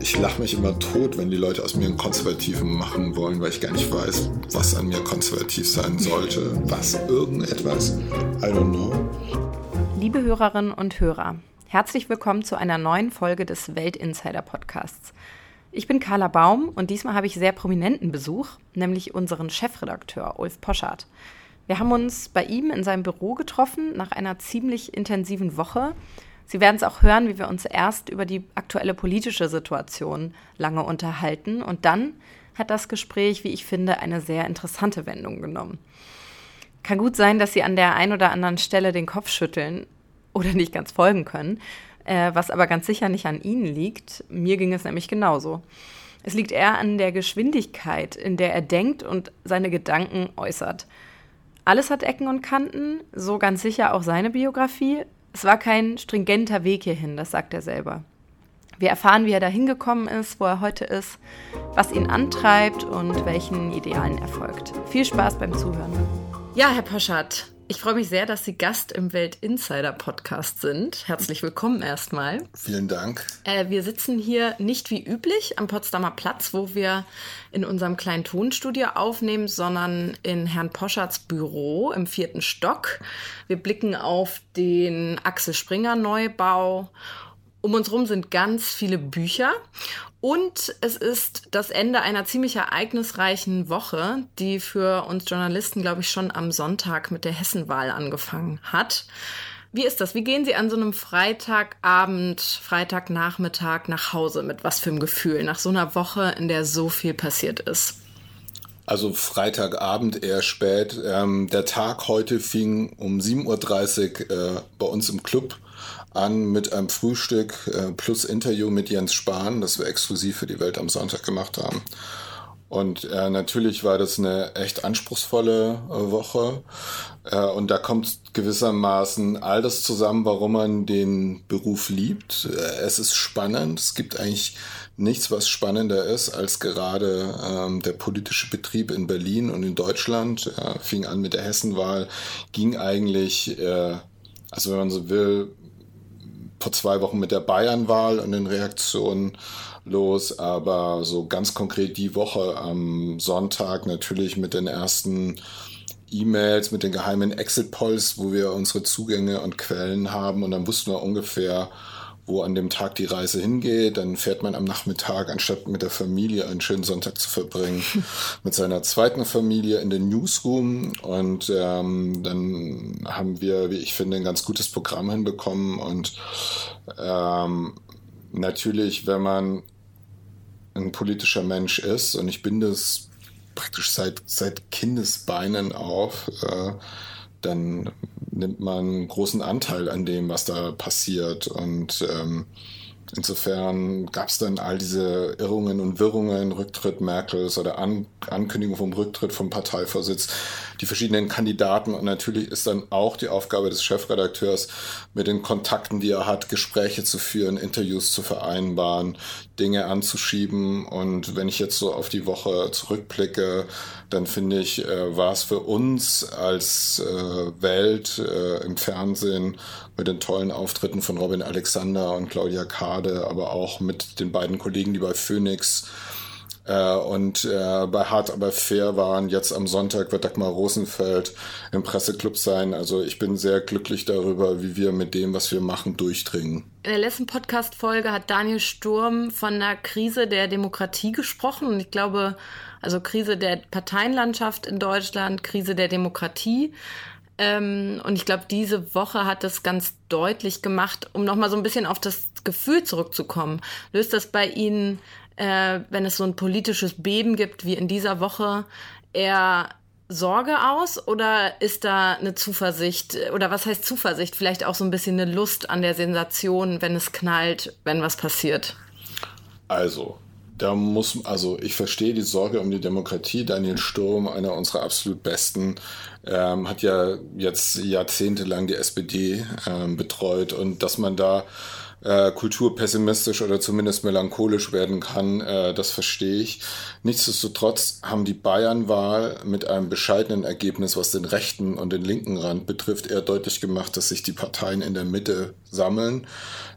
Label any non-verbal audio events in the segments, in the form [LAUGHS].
ich lache mich immer tot, wenn die Leute aus mir einen Konservativen machen wollen, weil ich gar nicht weiß, was an mir konservativ sein sollte. Was, irgendetwas? I don't know. Liebe Hörerinnen und Hörer, herzlich willkommen zu einer neuen Folge des Weltinsider Podcasts. Ich bin Carla Baum und diesmal habe ich sehr prominenten Besuch, nämlich unseren Chefredakteur Ulf Poschardt. Wir haben uns bei ihm in seinem Büro getroffen nach einer ziemlich intensiven Woche Sie werden es auch hören, wie wir uns erst über die aktuelle politische Situation lange unterhalten und dann hat das Gespräch, wie ich finde, eine sehr interessante Wendung genommen. Kann gut sein, dass Sie an der einen oder anderen Stelle den Kopf schütteln oder nicht ganz folgen können, äh, was aber ganz sicher nicht an Ihnen liegt. Mir ging es nämlich genauso. Es liegt eher an der Geschwindigkeit, in der er denkt und seine Gedanken äußert. Alles hat Ecken und Kanten, so ganz sicher auch seine Biografie, es war kein stringenter Weg hierhin, das sagt er selber. Wir erfahren, wie er da hingekommen ist, wo er heute ist, was ihn antreibt und welchen Idealen er folgt. Viel Spaß beim Zuhören. Ja, Herr Poschardt, ich freue mich sehr, dass Sie Gast im Welt Insider Podcast sind. Herzlich willkommen erstmal. Vielen Dank. Äh, wir sitzen hier nicht wie üblich am Potsdamer Platz, wo wir in unserem kleinen Tonstudio aufnehmen, sondern in Herrn Poschards Büro im vierten Stock. Wir blicken auf den Axel Springer Neubau um uns rum sind ganz viele Bücher und es ist das Ende einer ziemlich ereignisreichen Woche, die für uns Journalisten, glaube ich, schon am Sonntag mit der Hessenwahl angefangen hat. Wie ist das? Wie gehen Sie an so einem Freitagabend, Freitagnachmittag nach Hause? Mit was für einem Gefühl? Nach so einer Woche, in der so viel passiert ist? Also Freitagabend eher spät. Ähm, der Tag heute fing um 7.30 Uhr äh, bei uns im Club an mit einem Frühstück äh, plus Interview mit Jens Spahn, das wir exklusiv für die Welt am Sonntag gemacht haben. Und äh, natürlich war das eine echt anspruchsvolle äh, Woche. Äh, und da kommt gewissermaßen all das zusammen, warum man den Beruf liebt. Äh, es ist spannend. Es gibt eigentlich nichts, was spannender ist als gerade ähm, der politische Betrieb in Berlin und in Deutschland. Äh, fing an mit der Hessenwahl, ging eigentlich, äh, also wenn man so will, vor zwei Wochen mit der Bayernwahl und den Reaktionen los, aber so ganz konkret die Woche am Sonntag natürlich mit den ersten E-Mails, mit den geheimen Exit-Polls, wo wir unsere Zugänge und Quellen haben. Und dann wussten wir ungefähr, wo an dem Tag die Reise hingeht. Dann fährt man am Nachmittag, anstatt mit der Familie einen schönen Sonntag zu verbringen, [LAUGHS] mit seiner zweiten Familie in den Newsroom. Und ähm, dann haben wir, wie ich finde, ein ganz gutes Programm hinbekommen. Und ähm, natürlich, wenn man ein politischer Mensch ist, und ich bin das praktisch seit, seit Kindesbeinen auf, äh, dann nimmt man großen Anteil an dem, was da passiert. Und ähm, insofern gab es dann all diese Irrungen und Wirrungen, Rücktritt Merkels oder An Ankündigung vom Rücktritt vom Parteivorsitz, die verschiedenen Kandidaten. Und natürlich ist dann auch die Aufgabe des Chefredakteurs, mit den Kontakten, die er hat, Gespräche zu führen, Interviews zu vereinbaren, Dinge anzuschieben. Und wenn ich jetzt so auf die Woche zurückblicke, dann finde ich, äh, war es für uns als äh, Welt äh, im Fernsehen mit den tollen Auftritten von Robin Alexander und Claudia Kade, aber auch mit den beiden Kollegen, die bei Phoenix äh, und äh, bei Hart aber fair waren. Jetzt am Sonntag wird Dagmar Rosenfeld im Presseclub sein. Also ich bin sehr glücklich darüber, wie wir mit dem, was wir machen, durchdringen. In der letzten Podcast-Folge hat Daniel Sturm von einer Krise der Demokratie gesprochen. Und ich glaube, also Krise der Parteienlandschaft in Deutschland, Krise der Demokratie. Ähm, und ich glaube, diese Woche hat das ganz deutlich gemacht, um nochmal so ein bisschen auf das Gefühl zurückzukommen. Löst das bei Ihnen äh, wenn es so ein politisches Beben gibt wie in dieser Woche, eher Sorge aus oder ist da eine Zuversicht oder was heißt Zuversicht? Vielleicht auch so ein bisschen eine Lust an der Sensation, wenn es knallt, wenn was passiert? Also, da muss, also ich verstehe die Sorge um die Demokratie. Daniel Sturm, einer unserer absolut besten, ähm, hat ja jetzt jahrzehntelang die SPD ähm, betreut und dass man da äh, Kultur pessimistisch oder zumindest melancholisch werden kann, äh, das verstehe ich. Nichtsdestotrotz haben die Bayernwahl mit einem bescheidenen Ergebnis, was den rechten und den linken Rand betrifft, eher deutlich gemacht, dass sich die Parteien in der Mitte sammeln.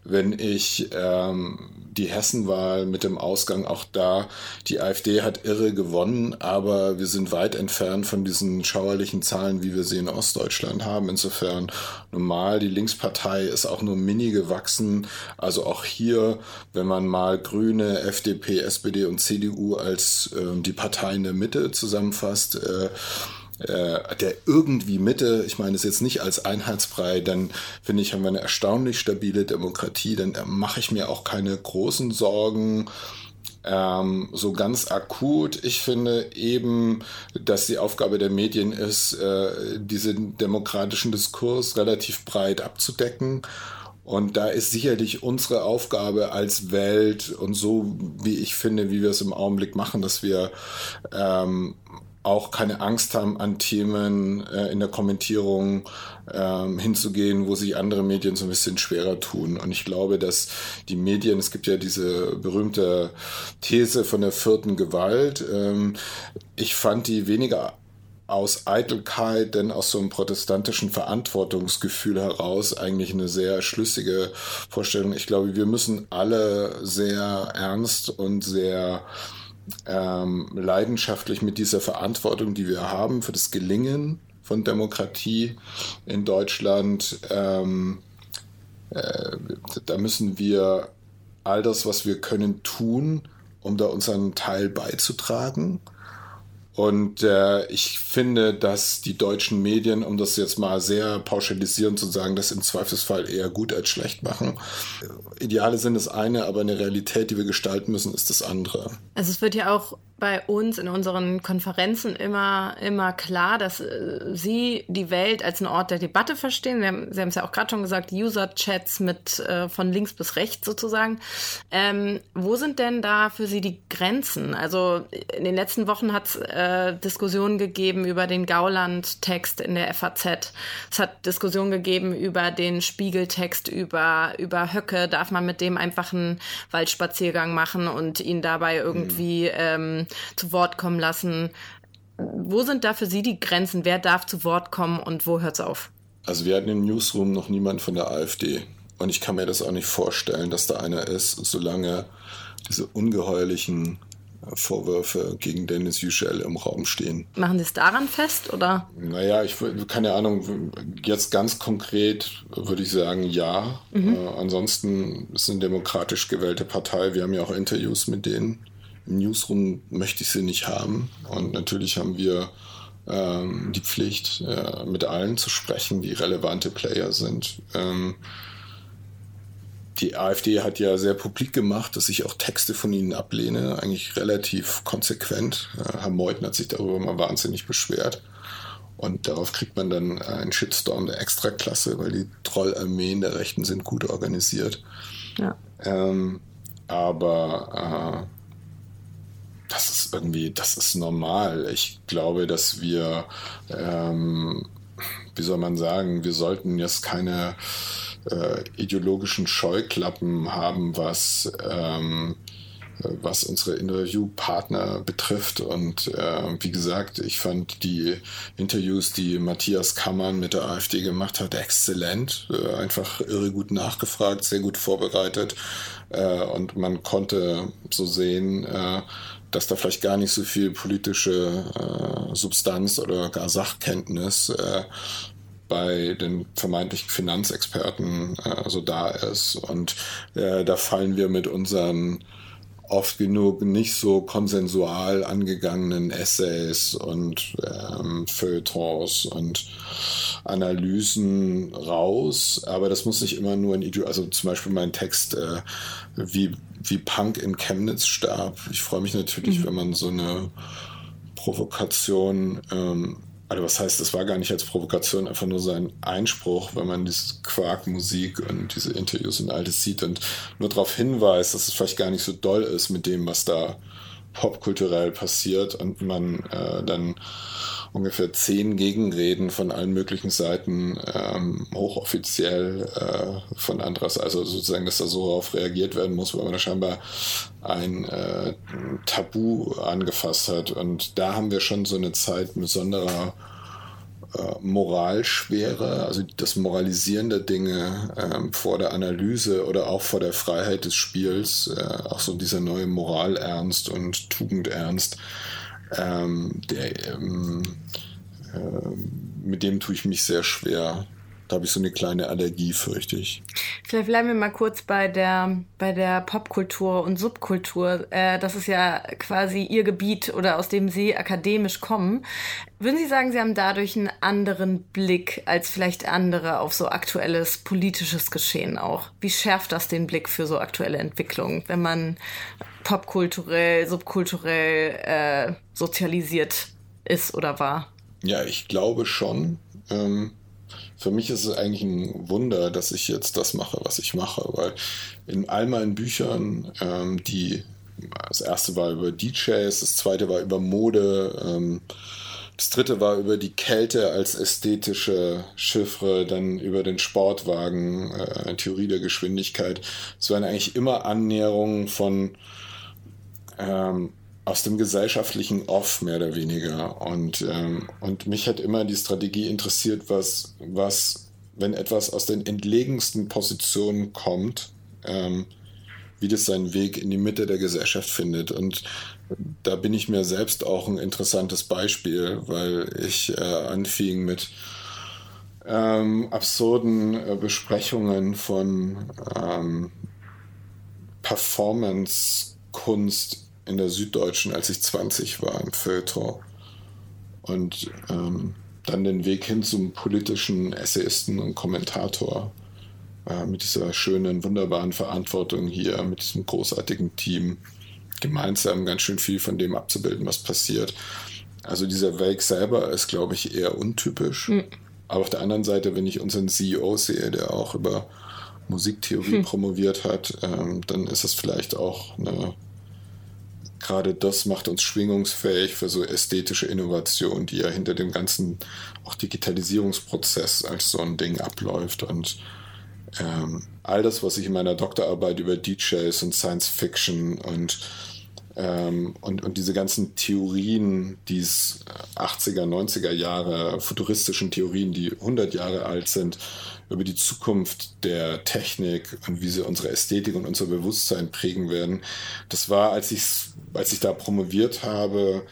Wenn ich ähm, die Hessenwahl mit dem Ausgang auch da, die AfD hat irre gewonnen, aber wir sind weit entfernt von diesen schauerlichen Zahlen, wie wir sie in Ostdeutschland haben. Insofern normal, die Linkspartei ist auch nur mini gewachsen. Also auch hier, wenn man mal Grüne, FDP, SPD und CDU als äh, die Parteien der Mitte zusammenfasst, äh, äh, der irgendwie Mitte, ich meine es jetzt nicht als Einheitsbrei, dann finde ich, haben wir eine erstaunlich stabile Demokratie, dann mache ich mir auch keine großen Sorgen. Ähm, so ganz akut. Ich finde eben, dass die Aufgabe der Medien ist, äh, diesen demokratischen Diskurs relativ breit abzudecken. Und da ist sicherlich unsere Aufgabe als Welt und so, wie ich finde, wie wir es im Augenblick machen, dass wir ähm, auch keine Angst haben, an Themen äh, in der Kommentierung ähm, hinzugehen, wo sich andere Medien so ein bisschen schwerer tun. Und ich glaube, dass die Medien, es gibt ja diese berühmte These von der vierten Gewalt, ähm, ich fand die weniger aus Eitelkeit, denn aus so einem protestantischen Verantwortungsgefühl heraus eigentlich eine sehr schlüssige Vorstellung. Ich glaube, wir müssen alle sehr ernst und sehr ähm, leidenschaftlich mit dieser Verantwortung, die wir haben für das Gelingen von Demokratie in Deutschland. Ähm, äh, da müssen wir all das, was wir können, tun, um da unseren Teil beizutragen. Und äh, ich finde, dass die deutschen Medien, um das jetzt mal sehr pauschalisierend zu sagen, das im Zweifelsfall eher gut als schlecht machen. Ideale sind das eine, aber eine Realität, die wir gestalten müssen, ist das andere. Also es wird ja auch bei uns in unseren Konferenzen immer, immer klar, dass äh, Sie die Welt als einen Ort der Debatte verstehen. Sie haben, Sie haben es ja auch gerade schon gesagt, User-Chats mit äh, von links bis rechts sozusagen. Ähm, wo sind denn da für Sie die Grenzen? Also in den letzten Wochen hat es äh, Diskussionen gegeben über den Gauland-Text in der FAZ. Es hat Diskussionen gegeben über den Spiegeltext über, über Höcke. Darf man mit dem einfach einen Waldspaziergang machen und ihn dabei irgendwie mhm. ähm, zu Wort kommen lassen. Wo sind da für Sie die Grenzen? Wer darf zu Wort kommen und wo hört es auf? Also wir hatten im Newsroom noch niemand von der AfD. Und ich kann mir das auch nicht vorstellen, dass da einer ist, solange diese ungeheuerlichen Vorwürfe gegen Dennis Yücel im Raum stehen. Machen Sie es daran fest, oder? Naja, ich keine Ahnung, jetzt ganz konkret würde ich sagen, ja. Mhm. Äh, ansonsten ist es eine demokratisch gewählte Partei. Wir haben ja auch Interviews mit denen. Im Newsroom möchte ich sie nicht haben. Und natürlich haben wir ähm, die Pflicht, äh, mit allen zu sprechen, die relevante Player sind. Ähm, die AfD hat ja sehr publik gemacht, dass ich auch Texte von ihnen ablehne, eigentlich relativ konsequent. Äh, Herr Meuthen hat sich darüber mal wahnsinnig beschwert. Und darauf kriegt man dann einen Shitstorm der Extraklasse, weil die Trollarmeen der Rechten sind gut organisiert. Ja. Ähm, aber äh, das ist irgendwie, das ist normal. Ich glaube, dass wir, ähm, wie soll man sagen, wir sollten jetzt keine äh, ideologischen Scheuklappen haben, was ähm, was unsere Interviewpartner betrifft. Und äh, wie gesagt, ich fand die Interviews, die Matthias Kammern mit der AfD gemacht hat, exzellent. Äh, einfach irre gut nachgefragt, sehr gut vorbereitet. Äh, und man konnte so sehen, äh, dass da vielleicht gar nicht so viel politische äh, Substanz oder gar Sachkenntnis äh, bei den vermeintlichen Finanzexperten äh, so da ist. Und äh, da fallen wir mit unseren oft genug nicht so konsensual angegangenen Essays und ähm, Feuilletons und Analysen raus. Aber das muss nicht immer nur ein Idiot, also zum Beispiel mein Text, äh, wie, wie Punk in Chemnitz starb. Ich freue mich natürlich, mhm. wenn man so eine Provokation ähm, also was heißt, das war gar nicht als Provokation, einfach nur sein Einspruch, wenn man diese Quarkmusik und diese Interviews und alles sieht und nur darauf hinweist, dass es vielleicht gar nicht so doll ist mit dem, was da popkulturell passiert und man äh, dann ungefähr zehn Gegenreden von allen möglichen Seiten, ähm, hochoffiziell äh, von Andras, also sozusagen, dass da so darauf reagiert werden muss, weil man da scheinbar ein äh, Tabu angefasst hat. Und da haben wir schon so eine Zeit besonderer äh, Moralschwere, also das Moralisieren der Dinge ähm, vor der Analyse oder auch vor der Freiheit des Spiels, äh, auch so dieser neue Moralernst und Tugendernst, ähm, der, ähm, äh, mit dem tue ich mich sehr schwer. Da habe ich so eine kleine Allergie, fürchte ich. Vielleicht bleiben wir mal kurz bei der, bei der Popkultur und Subkultur. Äh, das ist ja quasi Ihr Gebiet oder aus dem Sie akademisch kommen. Würden Sie sagen, Sie haben dadurch einen anderen Blick als vielleicht andere auf so aktuelles politisches Geschehen auch? Wie schärft das den Blick für so aktuelle Entwicklungen, wenn man popkulturell, subkulturell äh, sozialisiert ist oder war? Ja, ich glaube schon. Ähm für mich ist es eigentlich ein Wunder, dass ich jetzt das mache, was ich mache, weil in all meinen Büchern, ähm, die das erste war über DJs, das zweite war über Mode, ähm, das dritte war über die Kälte als ästhetische Chiffre, dann über den Sportwagen, äh, Theorie der Geschwindigkeit. Es waren eigentlich immer Annäherungen von ähm, aus dem gesellschaftlichen Off mehr oder weniger. Und, ähm, und mich hat immer die Strategie interessiert, was, was, wenn etwas aus den entlegensten Positionen kommt, ähm, wie das seinen Weg in die Mitte der Gesellschaft findet. Und da bin ich mir selbst auch ein interessantes Beispiel, weil ich äh, anfing mit ähm, absurden äh, Besprechungen von ähm, Performance-Kunst in der Süddeutschen, als ich 20 war, im Feuilleton. Und ähm, dann den Weg hin zum politischen Essayisten und Kommentator äh, mit dieser schönen, wunderbaren Verantwortung hier, mit diesem großartigen Team, gemeinsam ganz schön viel von dem abzubilden, was passiert. Also dieser Weg selber ist, glaube ich, eher untypisch. Mhm. Aber auf der anderen Seite, wenn ich unseren CEO sehe, der auch über Musiktheorie hm. promoviert hat, ähm, dann ist das vielleicht auch eine gerade das macht uns schwingungsfähig für so ästhetische Innovation, die ja hinter dem ganzen auch Digitalisierungsprozess als so ein Ding abläuft. Und ähm, all das, was ich in meiner Doktorarbeit über DJs und Science Fiction und ähm, und, und diese ganzen Theorien, die 80er, 90er Jahre, futuristischen Theorien, die 100 Jahre alt sind, über die Zukunft der Technik und wie sie unsere Ästhetik und unser Bewusstsein prägen werden. Das war, als ich, als ich da promoviert habe,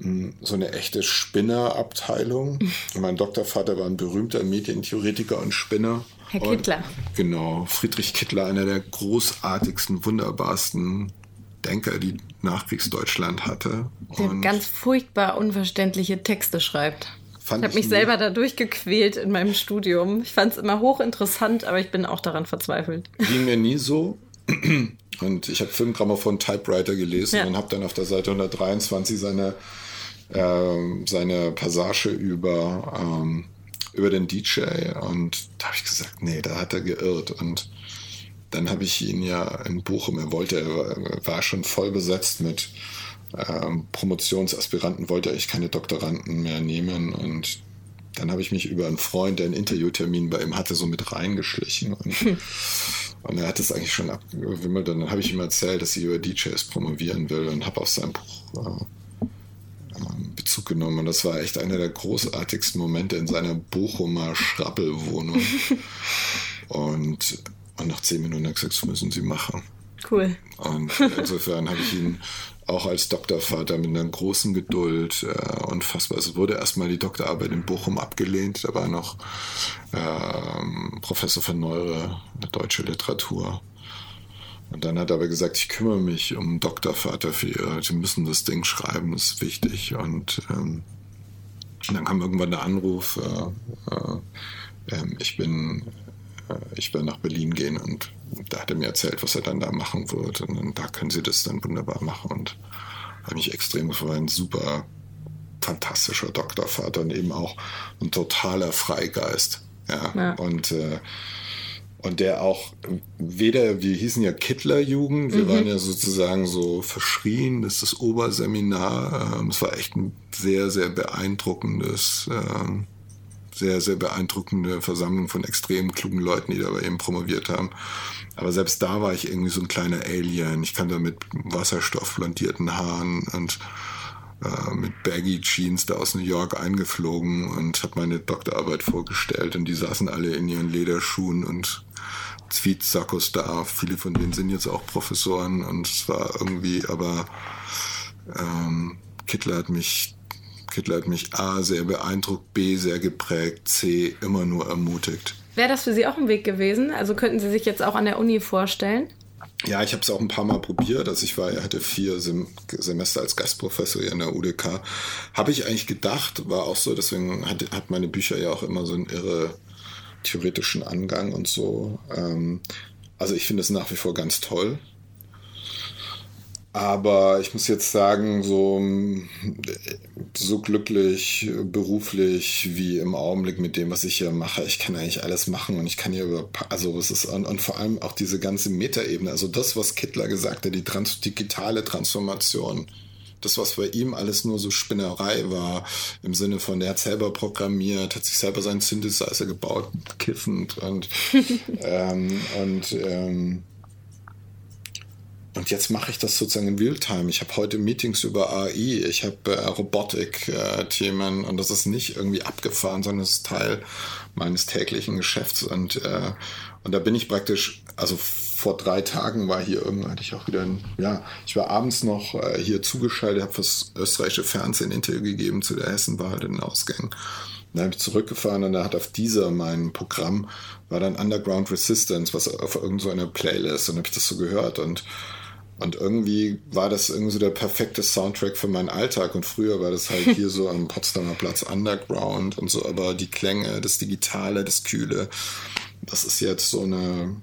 hm, so eine echte Spinnerabteilung. [LAUGHS] mein Doktorvater war ein berühmter Medientheoretiker und Spinner. Herr Kittler. Und, genau, Friedrich Kittler, einer der großartigsten, wunderbarsten Denker, die Nachkriegsdeutschland hatte. Der ganz furchtbar unverständliche Texte schreibt. ich habe mich selber da durchgequält in meinem Studium. Ich fand es immer hochinteressant, aber ich bin auch daran verzweifelt. Ging mir nie so. Und ich habe Filmgrammophon Typewriter gelesen ja. und habe dann auf der Seite 123 seine, äh, seine Passage über, ähm, über den DJ und da habe ich gesagt, nee, da hat er geirrt. Und dann habe ich ihn ja in Bochum, er wollte, er war schon voll besetzt mit ähm, Promotionsaspiranten, wollte ich keine Doktoranden mehr nehmen und dann habe ich mich über einen Freund, der einen Interviewtermin bei ihm hatte, so mit reingeschlichen. Und, und er hat es eigentlich schon abgewimmelt. Und dann habe ich ihm erzählt, dass ich über DJs promovieren will und habe auf sein Buch äh, ähm, Bezug genommen. Und das war echt einer der großartigsten Momente in seiner Bochumer Schrappelwohnung. [LAUGHS] und und nach zehn Minuten hat er gesagt, das müssen Sie machen. Cool. Und insofern habe ich ihn auch als Doktorvater mit einer großen Geduld äh, unfassbar. Es wurde erstmal die Doktorarbeit in Bochum abgelehnt. Da war noch äh, Professor von Neure, deutsche Literatur. Und dann hat er aber gesagt, ich kümmere mich um Doktorvater für ihr. Sie müssen das Ding schreiben, das ist wichtig. Und ähm, dann kam irgendwann der Anruf, äh, äh, ähm, ich bin ich will nach Berlin gehen und da hat er mir erzählt, was er dann da machen wird. Und da können sie das dann wunderbar machen. Und habe mich extrem gefreut. Ein super fantastischer Doktorvater und eben auch ein totaler Freigeist. Ja. ja. Und, äh, und der auch weder, wir hießen ja Kittlerjugend, wir mhm. waren ja sozusagen so verschrien, das ist das Oberseminar. Ähm, es war echt ein sehr, sehr beeindruckendes, äh, sehr, sehr beeindruckende Versammlung von extrem klugen Leuten, die da bei ihm promoviert haben. Aber selbst da war ich irgendwie so ein kleiner Alien. Ich kam da mit wasserstoffblondierten Haaren und äh, mit Baggy Jeans da aus New York eingeflogen und habe meine Doktorarbeit vorgestellt und die saßen alle in ihren Lederschuhen und Tweetsackos da. Viele von denen sind jetzt auch Professoren und es war irgendwie, aber ähm, Kittler hat mich Kittler hat mich A sehr beeindruckt, B sehr geprägt, C immer nur ermutigt. Wäre das für Sie auch ein Weg gewesen? Also könnten Sie sich jetzt auch an der Uni vorstellen? Ja, ich habe es auch ein paar Mal probiert. Also ich war, hatte vier Sem Semester als Gastprofessor hier an der UDK. Habe ich eigentlich gedacht, war auch so, deswegen hat, hat meine Bücher ja auch immer so einen irre theoretischen Angang und so. Ähm, also ich finde es nach wie vor ganz toll. Aber ich muss jetzt sagen, so, so glücklich beruflich wie im Augenblick mit dem, was ich hier mache. Ich kann eigentlich alles machen und ich kann hier über, also es ist, und, und vor allem auch diese ganze Metaebene, also das, was Kittler gesagt hat, die trans digitale Transformation. Das, was bei ihm alles nur so Spinnerei war, im Sinne von, der hat selber programmiert, hat sich selber seinen Synthesizer gebaut, kiffend und, [LAUGHS] ähm, und, ähm, und jetzt mache ich das sozusagen in Realtime. Ich habe heute Meetings über AI, ich habe äh, Robotik-Themen äh, und das ist nicht irgendwie abgefahren, sondern es ist Teil meines täglichen Geschäfts. Und, äh, und da bin ich praktisch, also vor drei Tagen war hier irgendwann, hatte ich auch wieder, ein, ja, ich war abends noch äh, hier zugeschaltet, habe fürs österreichische Fernsehen Interview gegeben zu der Hessenwahl, den Ausgängen. Dann habe ich zurückgefahren und da hat auf dieser mein Programm war dann Underground Resistance, was auf irgendeiner so Playlist und habe ich das so gehört und und irgendwie war das irgendwie so der perfekte Soundtrack für meinen Alltag. Und früher war das halt hier so am Potsdamer Platz Underground und so, aber die Klänge, das Digitale, das Kühle, das ist jetzt so eine,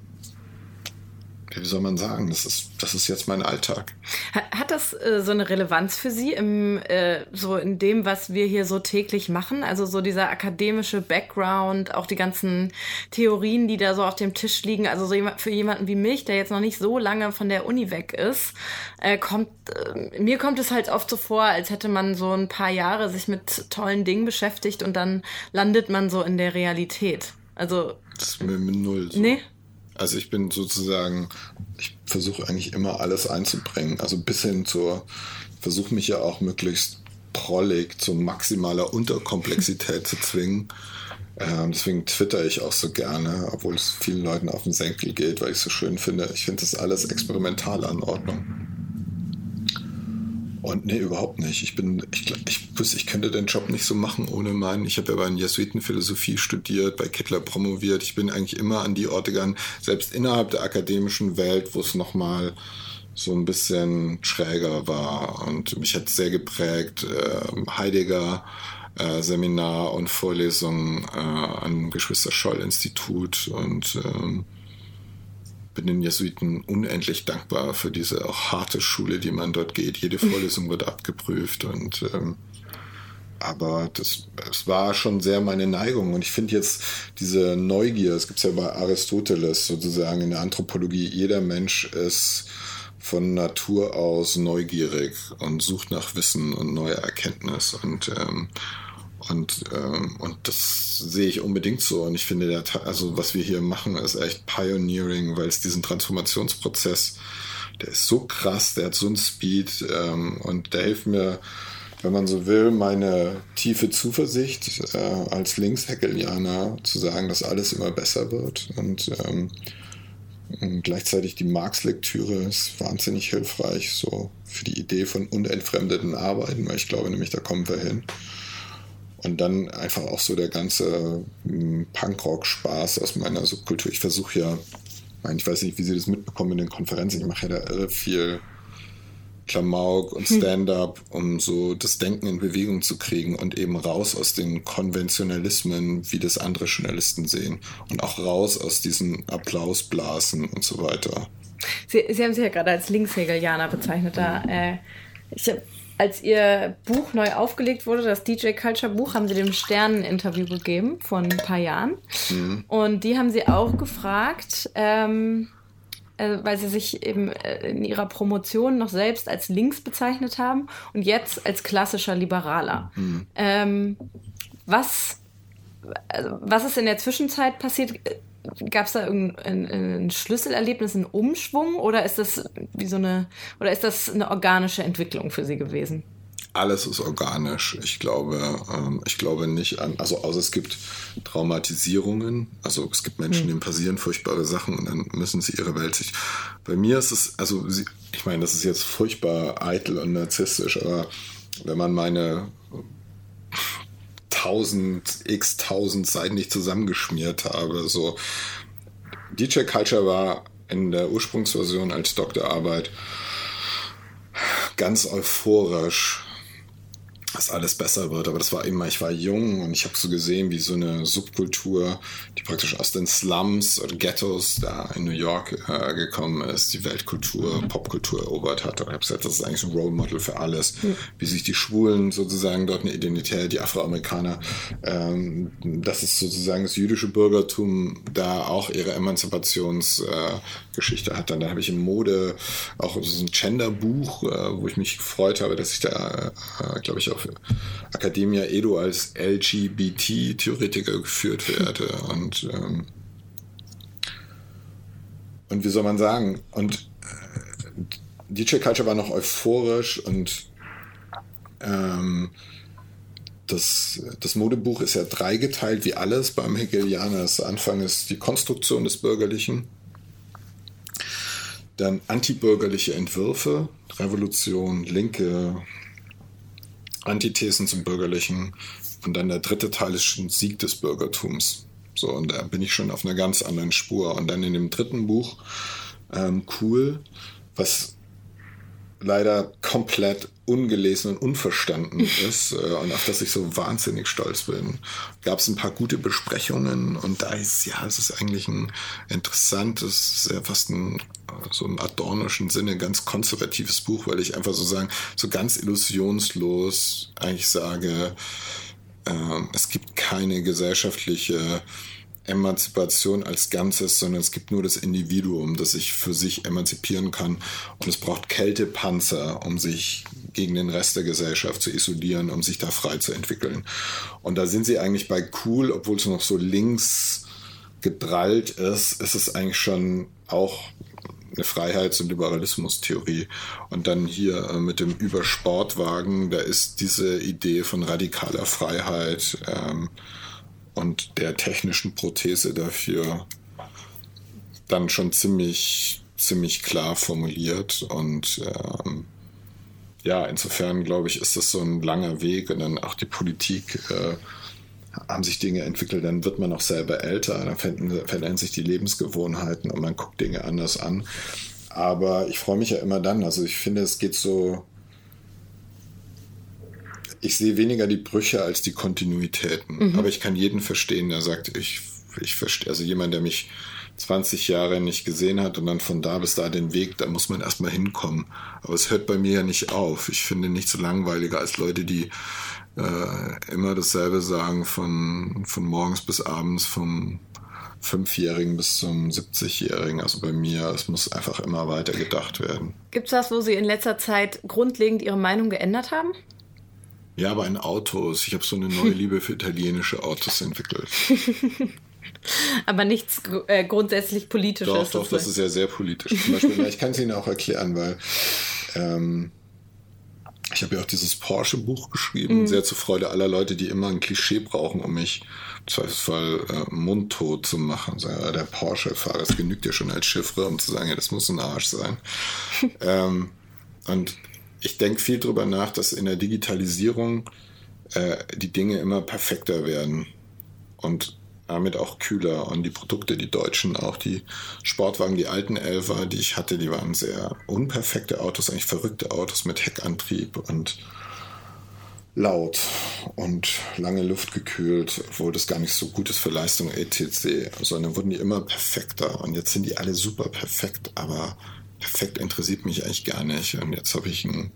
wie soll man sagen, das ist, das ist jetzt mein Alltag. Hat das äh, so eine Relevanz für Sie im, äh, so in dem, was wir hier so täglich machen? Also so dieser akademische Background, auch die ganzen Theorien, die da so auf dem Tisch liegen. Also so für jemanden wie mich, der jetzt noch nicht so lange von der Uni weg ist, äh, kommt, äh, mir kommt es halt oft so vor, als hätte man so ein paar Jahre sich mit tollen Dingen beschäftigt und dann landet man so in der Realität. Also. Das ist mir mit null so. Nee? Also ich bin sozusagen, ich versuche eigentlich immer alles einzubringen. Also bis hin zur, versuche mich ja auch möglichst prollig zu maximaler Unterkomplexität zu zwingen. Ähm, deswegen twitter ich auch so gerne, obwohl es vielen Leuten auf den Senkel geht, weil ich es so schön finde. Ich finde das alles experimentale Anordnung. Und nee, überhaupt nicht. Ich bin, ich, ich, ich könnte den Job nicht so machen ohne meinen. Ich habe ja bei den Jesuitenphilosophie studiert, bei Kittler promoviert. Ich bin eigentlich immer an die Orte gegangen, selbst innerhalb der akademischen Welt, wo es nochmal so ein bisschen schräger war. Und mich hat sehr geprägt, äh, Heidegger, Seminar und Vorlesungen äh, am Geschwister Scholl Institut und ähm, bin den Jesuiten unendlich dankbar für diese auch harte Schule, die man dort geht. Jede Vorlesung wird abgeprüft und ähm, aber das, das war schon sehr meine Neigung. Und ich finde jetzt diese Neugier, es gibt es ja bei Aristoteles sozusagen in der Anthropologie, jeder Mensch ist von Natur aus neugierig und sucht nach Wissen und neuer Erkenntnis. Und ähm, und, ähm, und das sehe ich unbedingt so. Und ich finde, der, also was wir hier machen, ist echt Pioneering, weil es diesen Transformationsprozess, der ist so krass, der hat so einen Speed ähm, und der hilft mir, wenn man so will, meine tiefe Zuversicht äh, als Linkshegelianer zu sagen, dass alles immer besser wird. Und, ähm, und gleichzeitig die Marx-Lektüre ist wahnsinnig hilfreich, so für die Idee von unentfremdeten Arbeiten, weil ich glaube nämlich, da kommen wir hin. Und dann einfach auch so der ganze hm, Punkrock-Spaß aus meiner Subkultur. Ich versuche ja, ich weiß nicht, wie Sie das mitbekommen in den Konferenzen, ich mache ja da irre viel Klamauk und hm. Stand-up, um so das Denken in Bewegung zu kriegen und eben raus aus den Konventionalismen, wie das andere Journalisten sehen. Und auch raus aus diesen Applausblasen und so weiter. Sie, Sie haben sich ja gerade als Linkshegelianer bezeichnet. Da, äh, ich habe als ihr Buch neu aufgelegt wurde, das DJ Culture Buch, haben sie dem Stern ein Interview gegeben von ein paar Jahren. Mhm. Und die haben sie auch gefragt, ähm, äh, weil sie sich eben äh, in ihrer Promotion noch selbst als links bezeichnet haben und jetzt als klassischer Liberaler. Mhm. Ähm, was, also, was ist in der Zwischenzeit passiert? Gab es da irgendein ein Schlüsselerlebnis, einen Umschwung oder ist das wie so eine oder ist das eine organische Entwicklung für Sie gewesen? alles ist organisch. Ich glaube, ähm, ich glaube nicht an, also außer es gibt Traumatisierungen. Also es gibt Menschen, mhm. denen passieren furchtbare Sachen und dann müssen sie ihre Welt sich. Bei mir ist es, also ich meine, das ist jetzt furchtbar eitel und narzisstisch, aber wenn man meine tausend, x tausend Seiten nicht zusammengeschmiert habe, so. DJ Culture war in der Ursprungsversion als Doktorarbeit ganz euphorisch dass alles besser wird. Aber das war immer, ich war jung und ich habe so gesehen, wie so eine Subkultur, die praktisch aus den Slums oder Ghettos da in New York äh, gekommen ist, die Weltkultur, Popkultur erobert hat. Und ich habe gesagt, das ist eigentlich ein Role Model für alles, mhm. wie sich die Schwulen sozusagen dort eine Identität, die Afroamerikaner, ähm, das ist sozusagen das jüdische Bürgertum da auch ihre Emanzipationsgeschichte äh, hat. Dann, dann habe ich im Mode auch so ein Gender-Buch, äh, wo ich mich gefreut habe, dass ich da, äh, glaube ich, auf Academia Edo als LGBT-Theoretiker geführt werde. Und, ähm, und wie soll man sagen? Und äh, DJ Culture war noch euphorisch und ähm, das, das Modebuch ist ja dreigeteilt, wie alles beim Hegelianer. Das Anfang ist die Konstruktion des Bürgerlichen, dann antibürgerliche Entwürfe, Revolution, Linke, Antithesen zum Bürgerlichen. Und dann der dritte Teil ist schon Sieg des Bürgertums. So, und da bin ich schon auf einer ganz anderen Spur. Und dann in dem dritten Buch, ähm, Cool, was leider komplett ungelesen und unverstanden ist äh, und auf das ich so wahnsinnig stolz bin. Gab es ein paar gute Besprechungen und da ist, ja, es ist eigentlich ein interessantes, sehr fast ein so im adornischen Sinne ganz konservatives Buch, weil ich einfach so sagen, so ganz illusionslos eigentlich sage, äh, es gibt keine gesellschaftliche Emanzipation als Ganzes, sondern es gibt nur das Individuum, das sich für sich emanzipieren kann. Und es braucht Kältepanzer, um sich gegen den Rest der Gesellschaft zu isolieren, um sich da frei zu entwickeln. Und da sind sie eigentlich bei cool, obwohl es noch so links gedrallt ist, ist es eigentlich schon auch eine Freiheits- und Liberalismus-Theorie. Und dann hier äh, mit dem Übersportwagen, da ist diese Idee von radikaler Freiheit ähm, und der technischen Prothese dafür dann schon ziemlich, ziemlich klar formuliert. Und ähm, ja, insofern glaube ich, ist das so ein langer Weg und dann auch die Politik. Äh, haben sich Dinge entwickelt, dann wird man auch selber älter, dann verändern sich die Lebensgewohnheiten und man guckt Dinge anders an. Aber ich freue mich ja immer dann. Also ich finde, es geht so. Ich sehe weniger die Brüche als die Kontinuitäten. Mhm. Aber ich kann jeden verstehen, der sagt, ich, ich verstehe, also jemand, der mich 20 Jahre nicht gesehen hat und dann von da bis da den Weg, da muss man erstmal hinkommen. Aber es hört bei mir ja nicht auf. Ich finde nichts so langweiliger als Leute, die äh, immer dasselbe sagen von, von morgens bis abends, vom Fünfjährigen bis zum 70-Jährigen. Also bei mir, es muss einfach immer weiter gedacht werden. Gibt es was, wo Sie in letzter Zeit grundlegend Ihre Meinung geändert haben? Ja, aber in Autos. Ich habe so eine neue Liebe für italienische Autos entwickelt. [LAUGHS] aber nichts äh, grundsätzlich politisches. Doch, doch, das ist ja sehr politisch. Zum Beispiel, ich kann es Ihnen auch erklären, weil ähm, ich habe ja auch dieses Porsche-Buch geschrieben, mhm. sehr zur Freude aller Leute, die immer ein Klischee brauchen, um mich im Zweifelsfall äh, mundtot zu machen. So, ja, der Porsche-Fahrer, das genügt ja schon als Chiffre, um zu sagen, ja, das muss ein Arsch sein. [LAUGHS] ähm, und ich denke viel darüber nach, dass in der Digitalisierung äh, die Dinge immer perfekter werden. Und damit auch kühler. Und die Produkte, die deutschen, auch die Sportwagen, die alten Elfer, die ich hatte, die waren sehr unperfekte Autos, eigentlich verrückte Autos mit Heckantrieb und laut und lange Luft gekühlt, obwohl das gar nicht so gut ist für Leistung etc., sondern wurden die immer perfekter. Und jetzt sind die alle super perfekt, aber perfekt interessiert mich eigentlich gar nicht. Und jetzt habe ich ein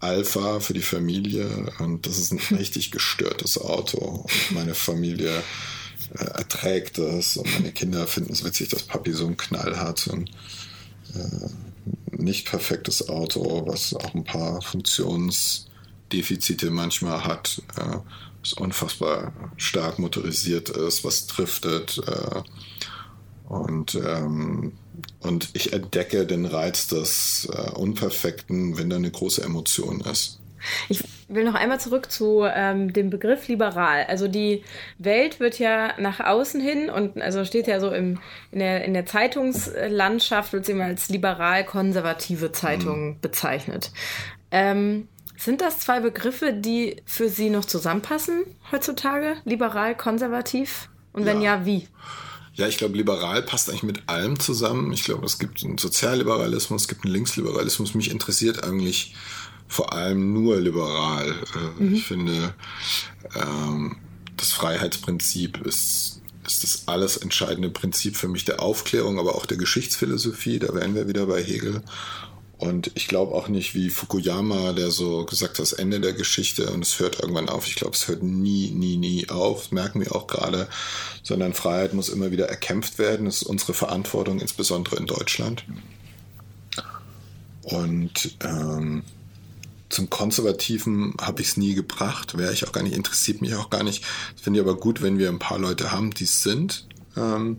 Alpha für die Familie und das ist ein [LAUGHS] richtig gestörtes Auto. Und meine Familie äh, erträgt das und meine Kinder finden es witzig, dass Papi so einen Knall hat und äh, nicht perfektes Auto, was auch ein paar Funktionsdefizite manchmal hat, äh, was unfassbar stark motorisiert ist, was driftet. Äh, und, ähm, und ich entdecke den Reiz des äh, Unperfekten, wenn da eine große Emotion ist. Ich will noch einmal zurück zu ähm, dem Begriff liberal. Also die Welt wird ja nach außen hin und also steht ja so im, in, der, in der Zeitungslandschaft, wird sie immer als liberal-konservative Zeitung mhm. bezeichnet. Ähm, sind das zwei Begriffe, die für Sie noch zusammenpassen heutzutage? Liberal, konservativ? Und wenn ja, ja wie? Ja, ich glaube, liberal passt eigentlich mit allem zusammen. Ich glaube, es gibt einen Sozialliberalismus, es gibt einen Linksliberalismus. Mich interessiert eigentlich vor allem nur liberal. Äh, mhm. Ich finde, ähm, das Freiheitsprinzip ist, ist das alles entscheidende Prinzip für mich der Aufklärung, aber auch der Geschichtsphilosophie. Da wären wir wieder bei Hegel. Und ich glaube auch nicht wie Fukuyama, der so gesagt hat, das Ende der Geschichte und es hört irgendwann auf. Ich glaube, es hört nie, nie, nie auf. Das merken wir auch gerade. Sondern Freiheit muss immer wieder erkämpft werden. Das ist unsere Verantwortung, insbesondere in Deutschland. Und ähm, zum Konservativen habe ich es nie gebracht, wäre ich auch gar nicht, interessiert mich auch gar nicht. Finde ich aber gut, wenn wir ein paar Leute haben, die es sind. Ähm,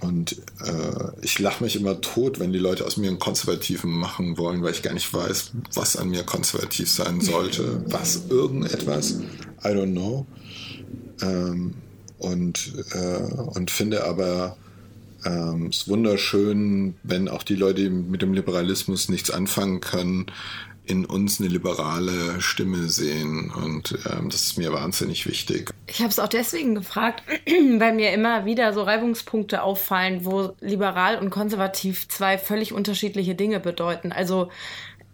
und äh, ich lache mich immer tot, wenn die Leute aus mir einen Konservativen machen wollen, weil ich gar nicht weiß, was an mir konservativ sein sollte. Was, irgendetwas. I don't know. Ähm, und, äh, und finde aber ähm, es wunderschön, wenn auch die Leute, mit dem Liberalismus nichts anfangen können, in uns eine liberale Stimme sehen. Und ähm, das ist mir wahnsinnig wichtig. Ich habe es auch deswegen gefragt, [CLEARS THROAT] weil mir immer wieder so Reibungspunkte auffallen, wo liberal und konservativ zwei völlig unterschiedliche Dinge bedeuten. Also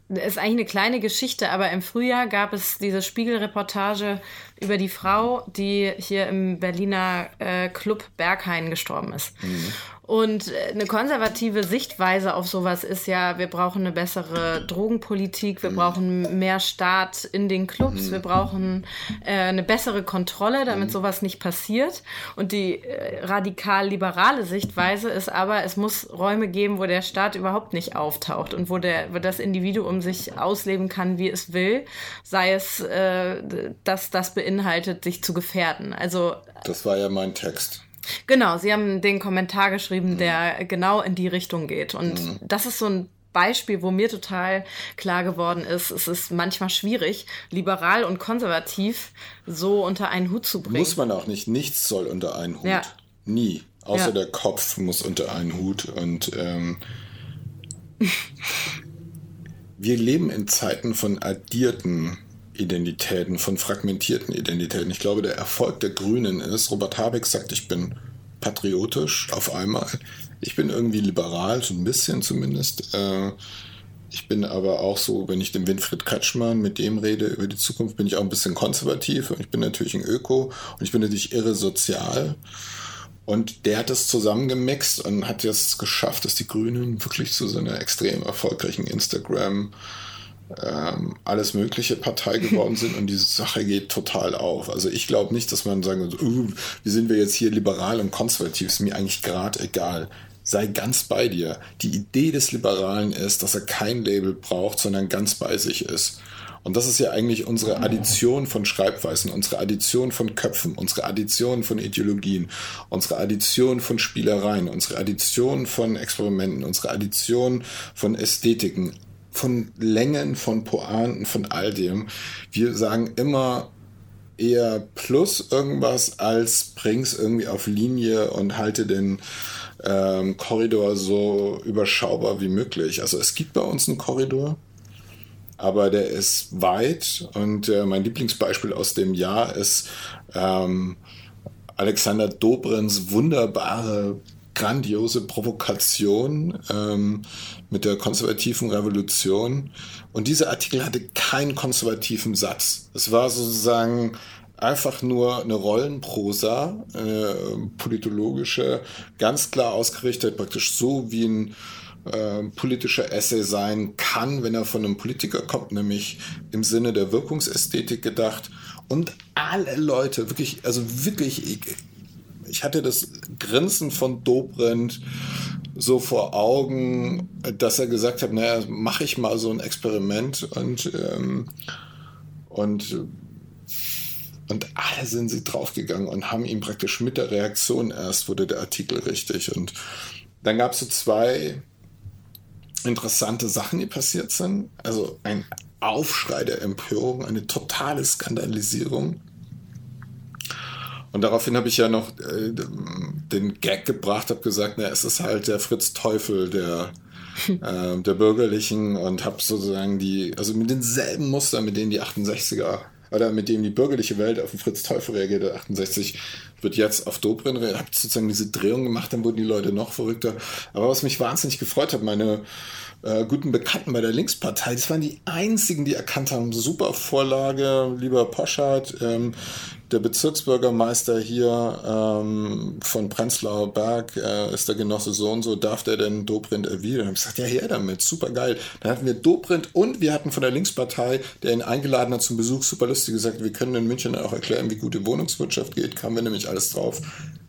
ist eigentlich eine kleine Geschichte, aber im Frühjahr gab es diese Spiegelreportage über die Frau, die hier im Berliner äh, Club Berghain gestorben ist. Mhm. Und äh, eine konservative Sichtweise auf sowas ist ja, wir brauchen eine bessere Drogenpolitik, wir mhm. brauchen mehr Staat in den Clubs, mhm. wir brauchen äh, eine bessere Kontrolle, damit mhm. sowas nicht passiert. Und die äh, radikal-liberale Sichtweise ist aber, es muss Räume geben, wo der Staat überhaupt nicht auftaucht und wo, der, wo das Individuum sich ausleben kann, wie es will, sei es, äh, dass das beinhaltet, sich zu gefährden. Also das war ja mein Text. Genau, Sie haben den Kommentar geschrieben, der genau in die Richtung geht. Und mhm. das ist so ein Beispiel, wo mir total klar geworden ist, es ist manchmal schwierig, liberal und konservativ so unter einen Hut zu bringen. Muss man auch nicht. Nichts soll unter einen Hut. Ja. Nie. Außer ja. der Kopf muss unter einen Hut. Und ähm, [LAUGHS] wir leben in Zeiten von addierten Identitäten, von fragmentierten Identitäten. Ich glaube, der Erfolg der Grünen ist, Robert Habeck sagt, ich bin patriotisch auf einmal. Ich bin irgendwie liberal, so ein bisschen zumindest. Äh, ich bin aber auch so, wenn ich den Winfried Kretschmann mit dem rede über die Zukunft, bin ich auch ein bisschen konservativ und ich bin natürlich ein Öko und ich bin natürlich irre sozial. Und der hat das zusammengemixt und hat jetzt geschafft, dass die Grünen wirklich zu so einer extrem erfolgreichen Instagram- ähm, alles mögliche Partei geworden sind und diese Sache geht total auf. Also ich glaube nicht, dass man sagen würde, uh, wie sind wir jetzt hier liberal und konservativ, ist mir eigentlich gerade egal. Sei ganz bei dir. Die Idee des Liberalen ist, dass er kein Label braucht, sondern ganz bei sich ist. Und das ist ja eigentlich unsere Addition von Schreibweisen, unsere Addition von Köpfen, unsere Addition von Ideologien, unsere Addition von Spielereien, unsere Addition von Experimenten, unsere Addition von Ästhetiken von Längen, von Pointen, von all dem. Wir sagen immer eher plus irgendwas als bring's irgendwie auf Linie und halte den ähm, Korridor so überschaubar wie möglich. Also es gibt bei uns einen Korridor, aber der ist weit und äh, mein Lieblingsbeispiel aus dem Jahr ist ähm, Alexander Dobrins wunderbare grandiose Provokation ähm, mit der konservativen Revolution. Und dieser Artikel hatte keinen konservativen Satz. Es war sozusagen einfach nur eine Rollenprosa, eine politologische, ganz klar ausgerichtet, praktisch so wie ein äh, politischer Essay sein kann, wenn er von einem Politiker kommt, nämlich im Sinne der Wirkungsästhetik gedacht. Und alle Leute, wirklich, also wirklich ich hatte das Grinsen von Dobrindt so vor Augen, dass er gesagt hat, naja, mache ich mal so ein Experiment und, ähm, und, und alle sind sie draufgegangen und haben ihm praktisch mit der Reaktion erst wurde der Artikel richtig. Und dann gab es so zwei interessante Sachen, die passiert sind. Also ein Aufschrei der Empörung, eine totale Skandalisierung. Und daraufhin habe ich ja noch äh, den Gag gebracht, habe gesagt, na, es ist halt der Fritz Teufel der, [LAUGHS] äh, der Bürgerlichen und habe sozusagen die, also mit denselben Mustern, mit denen die 68er oder mit denen die bürgerliche Welt auf den Fritz Teufel reagierte, 68 wird jetzt auf Dobrin, habe sozusagen diese Drehung gemacht, dann wurden die Leute noch verrückter. Aber was mich wahnsinnig gefreut hat, meine äh, guten Bekannten bei der Linkspartei, das waren die einzigen, die erkannt haben, super Vorlage, lieber Poschardt, ähm, der Bezirksbürgermeister hier ähm, von Prenzlauer Berg äh, ist der Genosse so und so, darf der denn Dobrindt erwidern? Und ich gesagt, ja, her damit, super geil. Dann hatten wir Dobrindt und wir hatten von der Linkspartei, der ihn eingeladen hat zum Besuch, super lustig gesagt, wir können in München auch erklären, wie gute Wohnungswirtschaft geht, kamen wir nämlich alles drauf.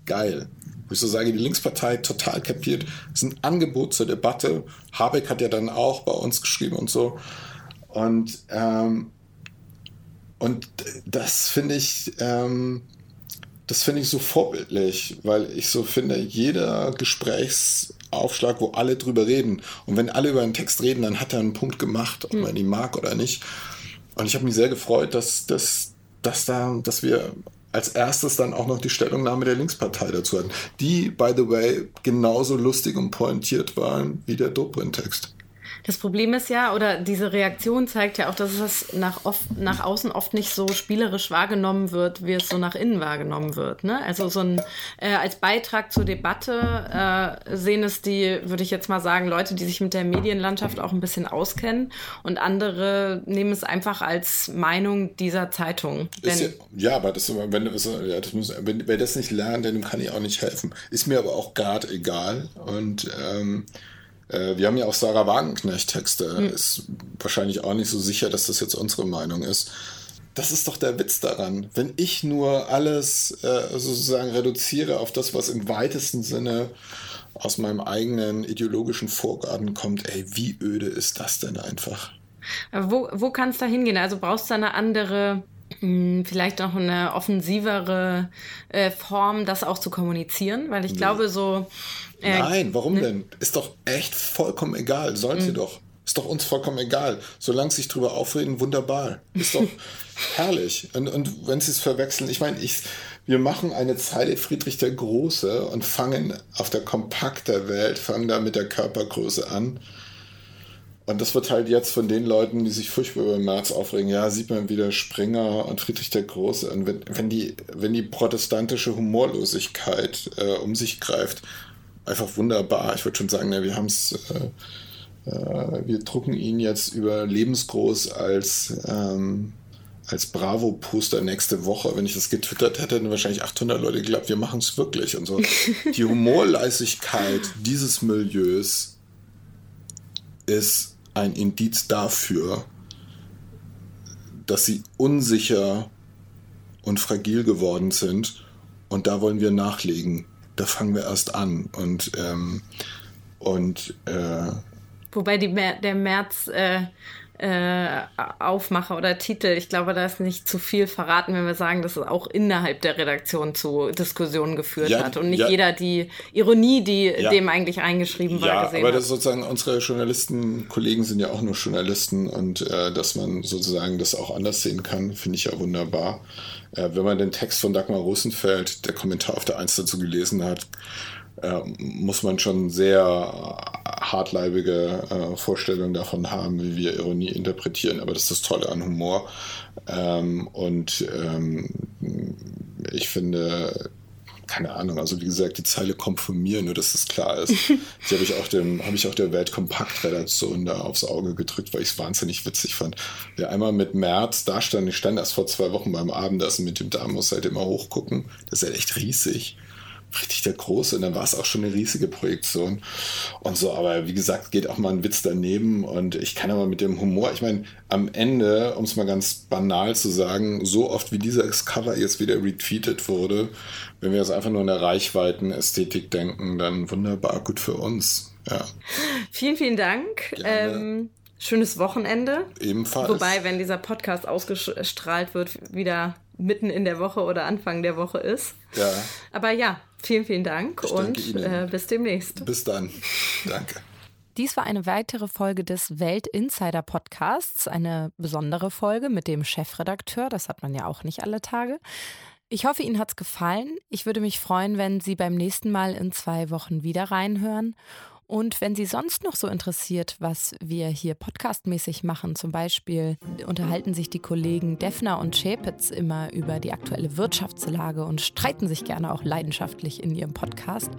Geil. Wo ich so sage, die Linkspartei total kapiert, das ist ein Angebot zur Debatte. Habeck hat ja dann auch bei uns geschrieben und so. Und ähm, und das finde ich, ähm, das finde ich so vorbildlich, weil ich so finde, jeder Gesprächsaufschlag, wo alle drüber reden, und wenn alle über einen Text reden, dann hat er einen Punkt gemacht, ob man ihn mag oder nicht. Und ich habe mich sehr gefreut, dass, dass, dass, da, dass wir als erstes dann auch noch die Stellungnahme der Linkspartei dazu hatten, die, by the way, genauso lustig und pointiert waren wie der Dobrindt-Text. Das Problem ist ja, oder diese Reaktion zeigt ja auch, dass es nach, oft, nach außen oft nicht so spielerisch wahrgenommen wird, wie es so nach innen wahrgenommen wird. Ne? Also so ein äh, als Beitrag zur Debatte äh, sehen es die, würde ich jetzt mal sagen, Leute, die sich mit der Medienlandschaft auch ein bisschen auskennen und andere nehmen es einfach als Meinung dieser Zeitung. Ja, ja, aber das, wenn, das, ja, das muss, wenn, wer das nicht lernt, dem kann ich auch nicht helfen. Ist mir aber auch gerade egal und ähm, äh, wir haben ja auch Sarah Wagenknecht-Texte. Mhm. Ist wahrscheinlich auch nicht so sicher, dass das jetzt unsere Meinung ist. Das ist doch der Witz daran. Wenn ich nur alles äh, sozusagen reduziere auf das, was im weitesten Sinne aus meinem eigenen ideologischen Vorgarten kommt, ey, wie öde ist das denn einfach? wo, wo kann es da hingehen? Also brauchst du eine andere hm, vielleicht noch eine offensivere äh, Form, das auch zu kommunizieren, weil ich nee. glaube, so äh, Nein, warum ne? denn? Ist doch echt vollkommen egal. Sollen sie mhm. doch. Ist doch uns vollkommen egal. Solange sie sich drüber aufreden, wunderbar. Ist doch [LAUGHS] herrlich. Und, und wenn sie es verwechseln, ich meine, ich, wir machen eine Zeile Friedrich der Große und fangen auf der Kompakt der Welt, fangen da mit der Körpergröße an. Und das wird halt jetzt von den Leuten, die sich furchtbar über März aufregen, ja, sieht man wieder Springer und Friedrich der Große. Und wenn, wenn, die, wenn die protestantische Humorlosigkeit äh, um sich greift, einfach wunderbar. Ich würde schon sagen, ja, wir haben es, äh, äh, wir drucken ihn jetzt über lebensgroß als, ähm, als Bravo-Poster nächste Woche. Wenn ich das getwittert hätte, hätten wahrscheinlich 800 Leute geglaubt, wir machen es wirklich. Und so. [LAUGHS] Die Humorleisigkeit dieses Milieus ist ein Indiz dafür, dass sie unsicher und fragil geworden sind. Und da wollen wir nachlegen da fangen wir erst an. Und, ähm, und äh, Wobei die, der März äh, äh, Aufmacher oder Titel, ich glaube, da ist nicht zu viel verraten, wenn wir sagen, dass es auch innerhalb der Redaktion zu Diskussionen geführt ja, hat und nicht ja. jeder die Ironie, die ja. dem eigentlich eingeschrieben war, ja, gesehen aber das ist sozusagen, unsere Journalisten, Kollegen sind ja auch nur Journalisten und äh, dass man sozusagen das auch anders sehen kann, finde ich ja wunderbar. Äh, wenn man den Text von Dagmar Rosenfeld, der Kommentar auf der Eins dazu gelesen hat, muss man schon sehr hartleibige äh, Vorstellungen davon haben, wie wir Ironie interpretieren. Aber das ist das Tolle an Humor. Ähm, und ähm, ich finde, keine Ahnung, also wie gesagt, die Zeile kommt von mir, nur dass das klar ist. [LAUGHS] Die habe ich auch dem, habe ich auch der Weltkompakt-Redaktion da aufs Auge gedrückt, weil ich es wahnsinnig witzig fand. Wer einmal mit März da stand, ich stand erst vor zwei Wochen beim Abendessen mit dem Damen, muss halt immer hochgucken. Das ist halt echt riesig. Richtig der Große und dann war es auch schon eine riesige Projektion und so, aber wie gesagt, geht auch mal ein Witz daneben und ich kann aber mit dem Humor, ich meine, am Ende, um es mal ganz banal zu sagen, so oft wie dieses Cover jetzt wieder retweetet wurde, wenn wir jetzt einfach nur in der Reichweiten-Ästhetik denken, dann wunderbar gut für uns. Ja. Vielen, vielen Dank. Ähm, schönes Wochenende. Ebenfalls. Wobei, wenn dieser Podcast ausgestrahlt wird, wieder mitten in der Woche oder Anfang der Woche ist. Ja. Aber ja, vielen, vielen Dank und äh, bis demnächst. Bis dann. [LAUGHS] Danke. Dies war eine weitere Folge des Welt Insider Podcasts, eine besondere Folge mit dem Chefredakteur, das hat man ja auch nicht alle Tage. Ich hoffe, Ihnen hat's gefallen. Ich würde mich freuen, wenn Sie beim nächsten Mal in zwei Wochen wieder reinhören. Und wenn Sie sonst noch so interessiert, was wir hier podcastmäßig machen, zum Beispiel unterhalten sich die Kollegen Defner und Schäpitz immer über die aktuelle Wirtschaftslage und streiten sich gerne auch leidenschaftlich in ihrem Podcast,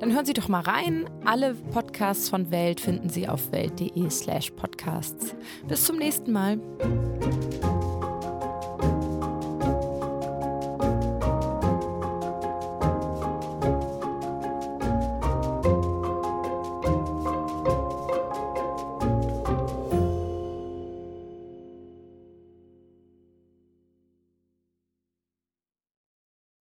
dann hören Sie doch mal rein. Alle Podcasts von Welt finden Sie auf welt.de slash podcasts. Bis zum nächsten Mal.